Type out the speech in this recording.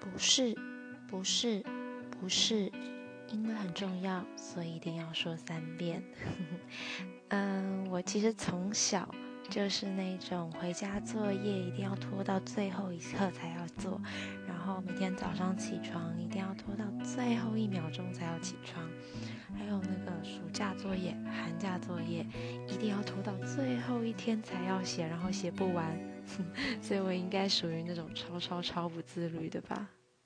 不是，不是，不是，因为很重要，所以一定要说三遍。嗯，我其实从小就是那种回家作业一定要拖到最后一刻才要做，然后每天早上起床一定要拖到最后一秒钟才要起床，还有那个暑假作业、寒假作业一定要拖到最后一天才要写，然后写不完。所以我应该属于那种超超超不自律的吧。